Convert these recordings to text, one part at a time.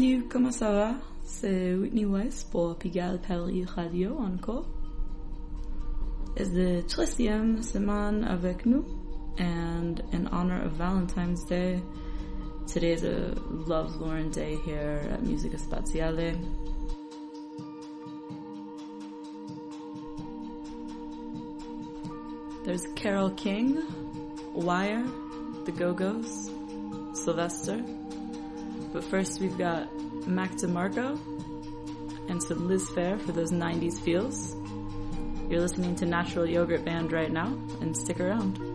Ça va? C'est Whitney Weiss pour Pigalle Paris Radio encore. It's the 30e semaine avec nous, and in honor of Valentine's Day, today is a Love Lauren Day here at Musica Spaziale. There's Carole King, Wire, The Go-Go's, Sylvester. But first we've got Mac DeMarco and some Liz Phair for those 90s feels. You're listening to Natural Yogurt Band right now, and stick around.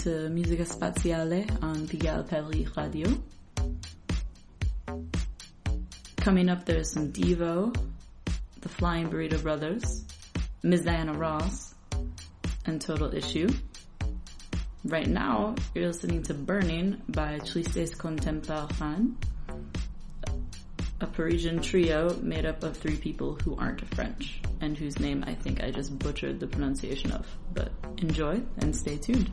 To Musica Spaziale on Pigalle Paris Radio. Coming up, there's some Devo, the Flying Burrito Brothers, Ms. Diana Ross, and Total Issue. Right now, you're listening to Burning by Tristes Contemporains, a Parisian trio made up of three people who aren't French and whose name I think I just butchered the pronunciation of. But enjoy and stay tuned.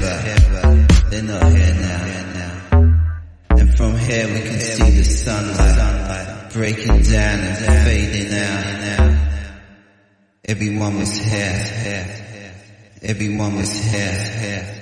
They're not here now. And from here we can see the sunlight breaking down and fading out. Everyone was here. Everyone was here.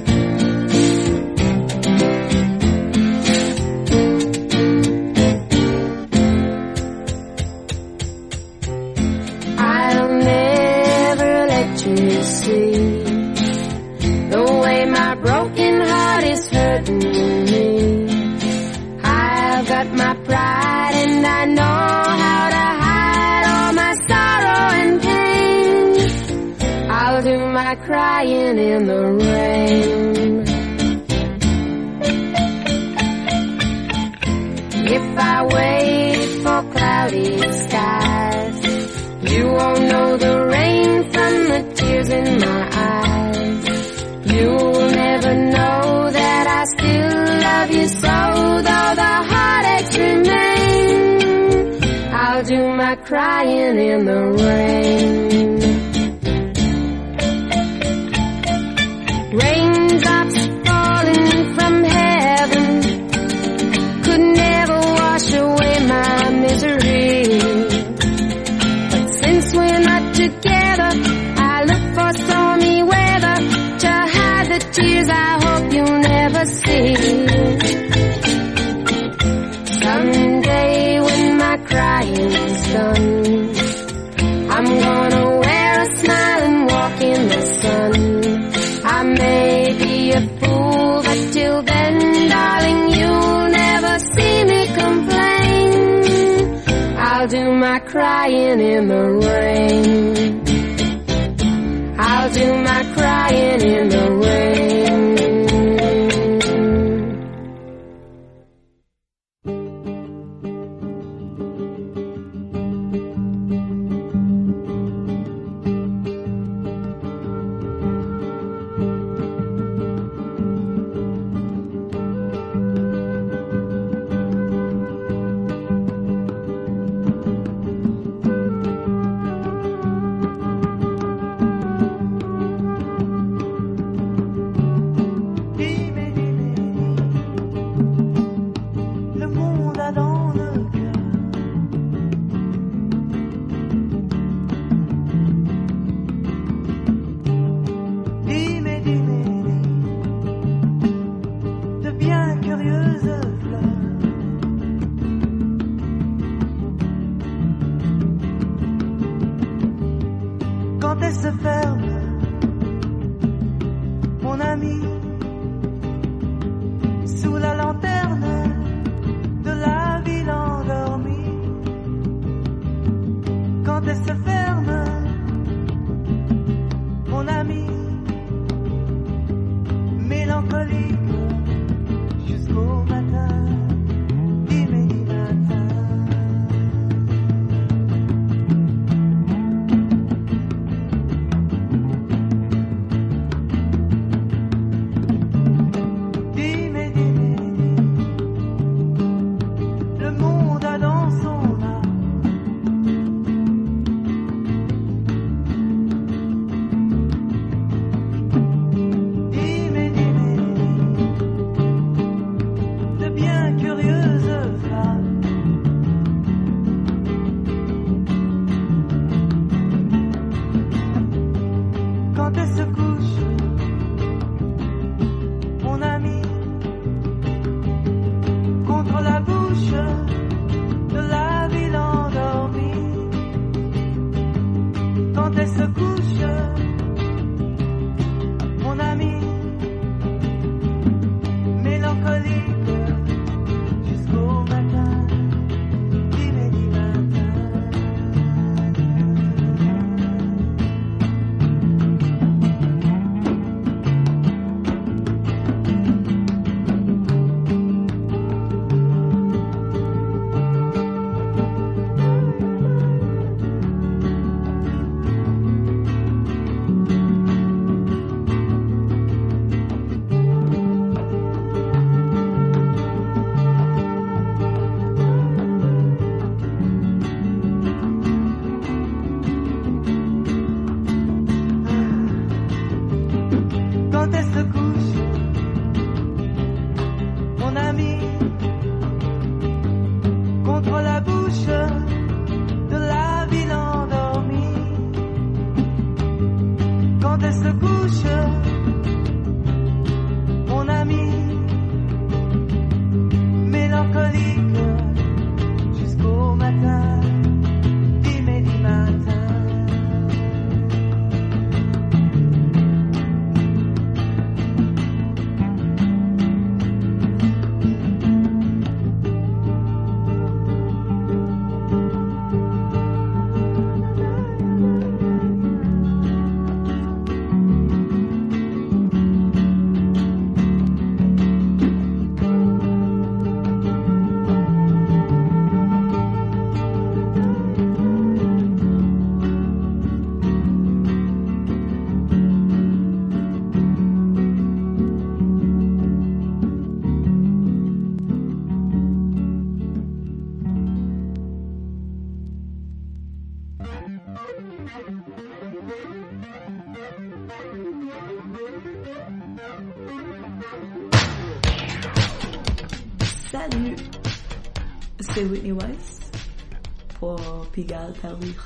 Pigal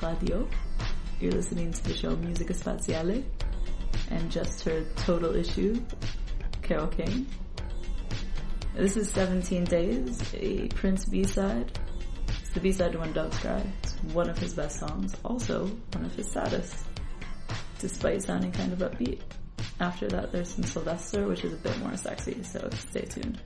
Radio. You're listening to the show Musica Spaziale and just her Total Issue, Carole King. This is 17 Days, a Prince B-side. It's the B-side to When Doves Cry. It's one of his best songs, also one of his saddest, despite sounding kind of upbeat. After that, there's some Sylvester, which is a bit more sexy, so stay tuned.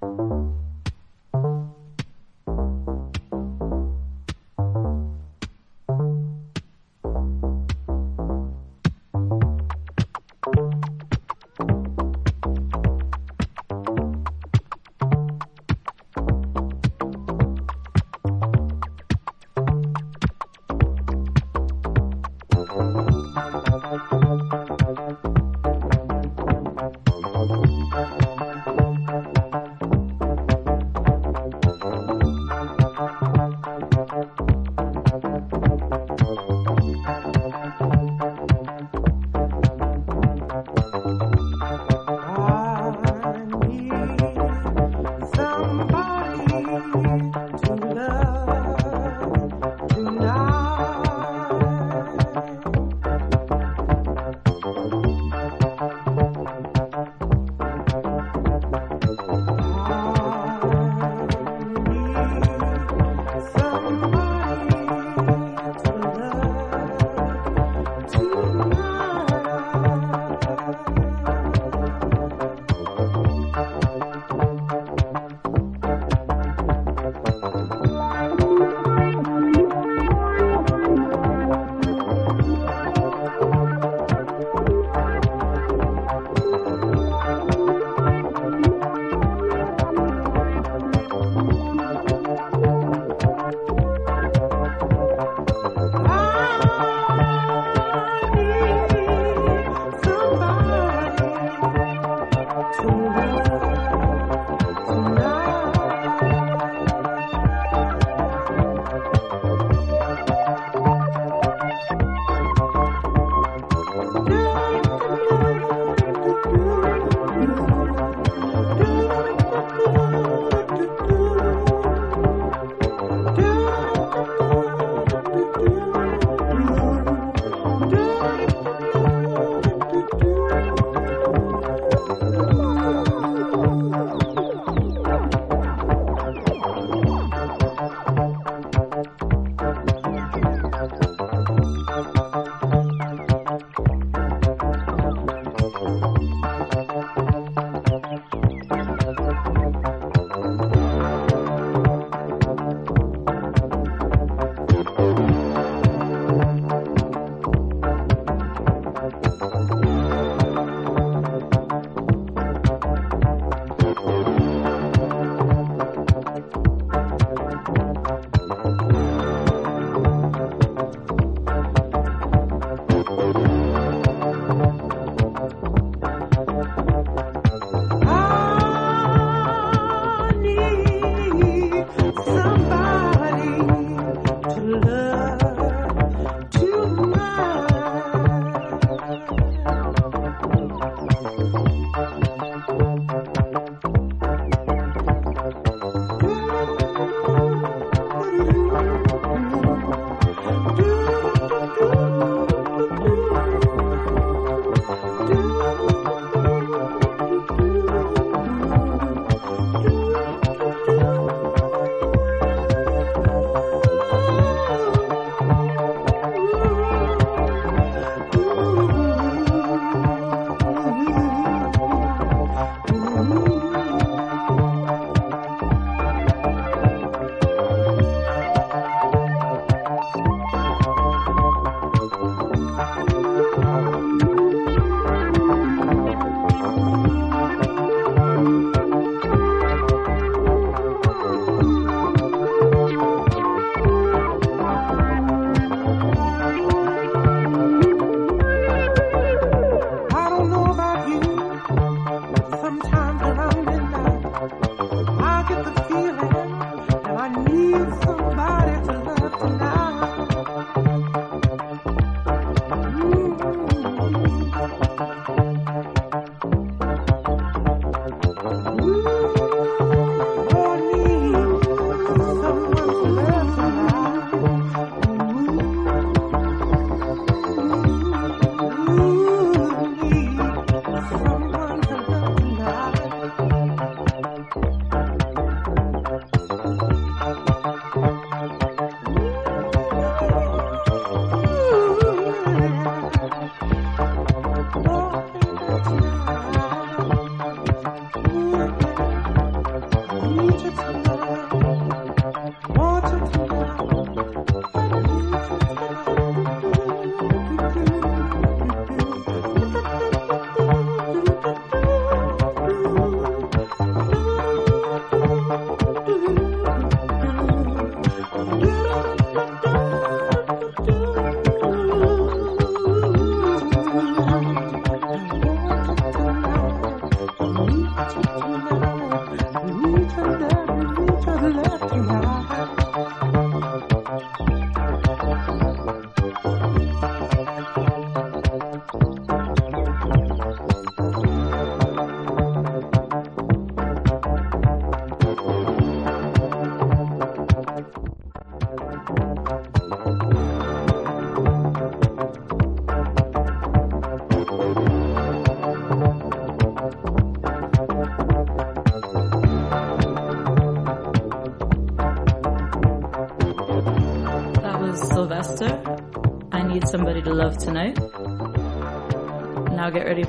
Thank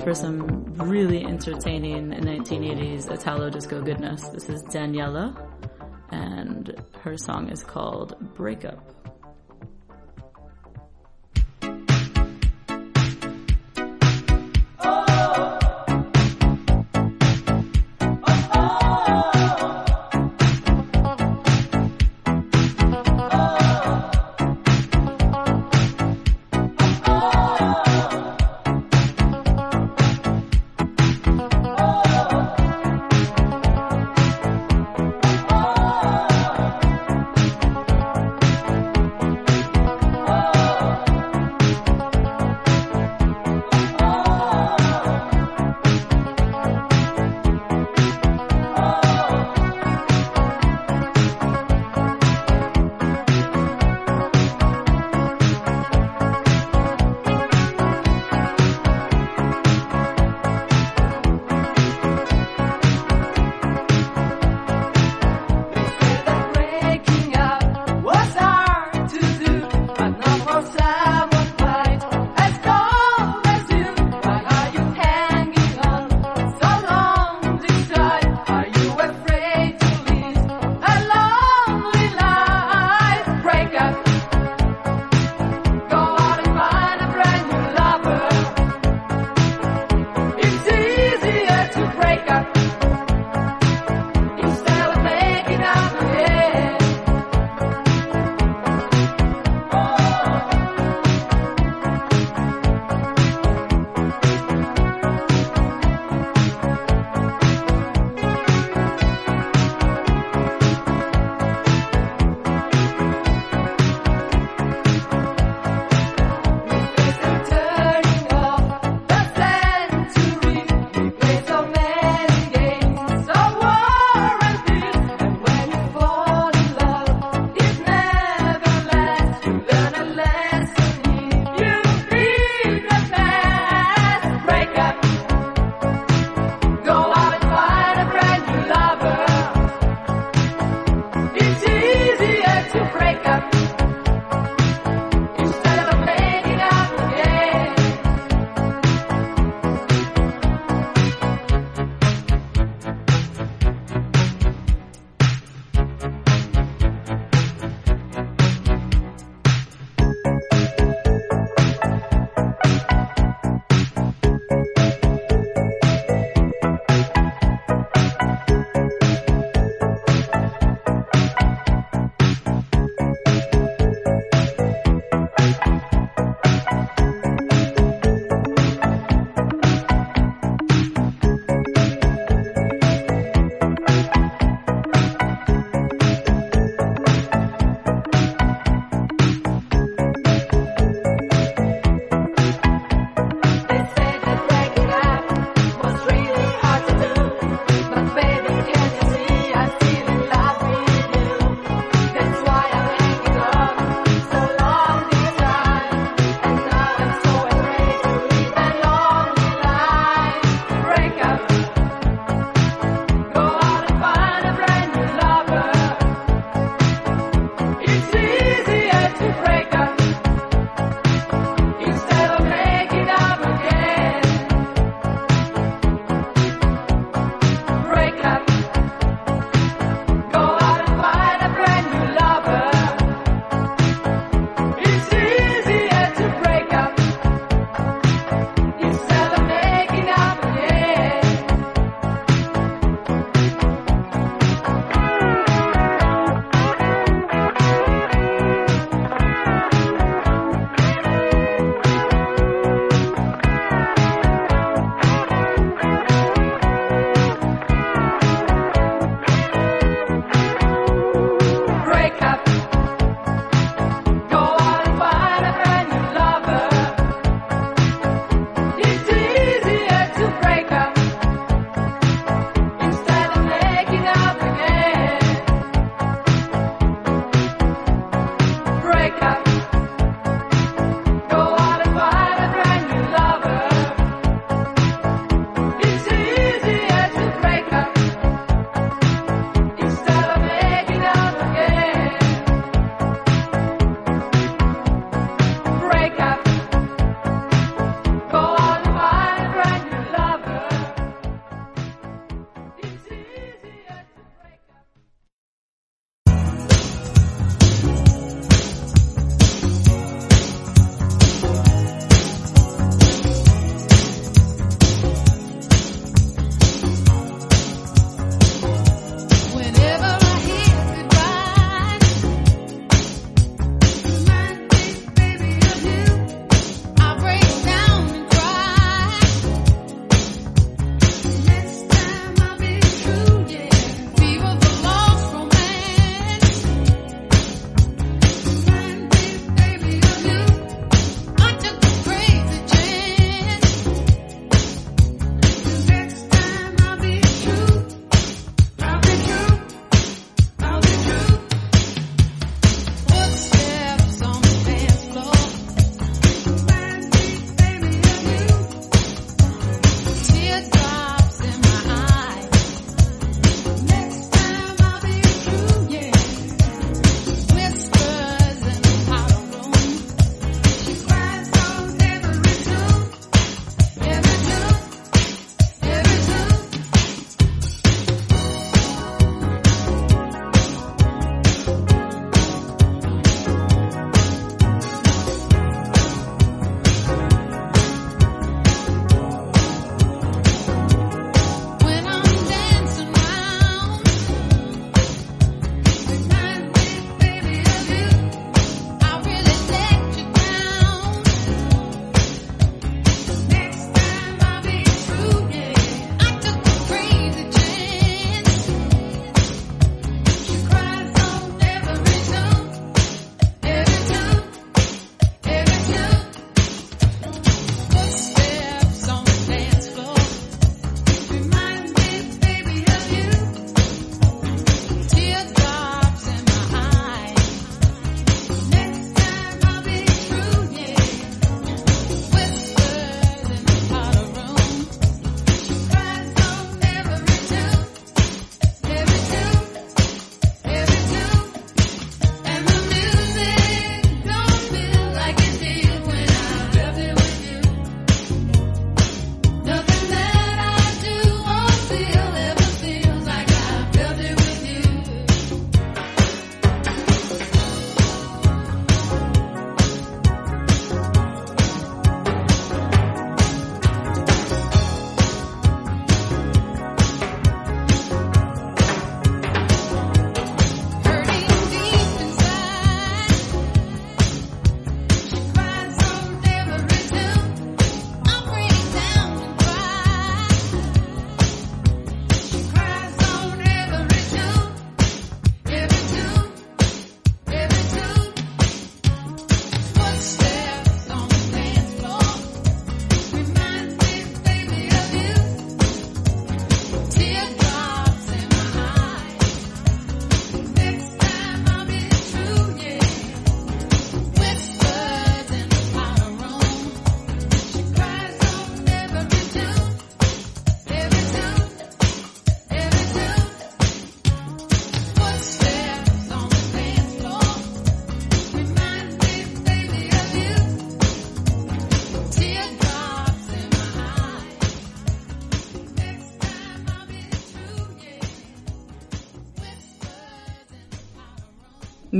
for some really entertaining 1980s Italo disco goodness. This is Daniela, and her song is called Breakup.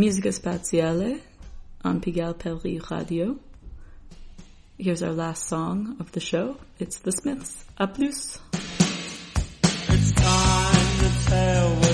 Musica Spaziale on Pigalle Perry Radio. Here's our last song of the show. It's The Smiths. A plus. It's time to tell.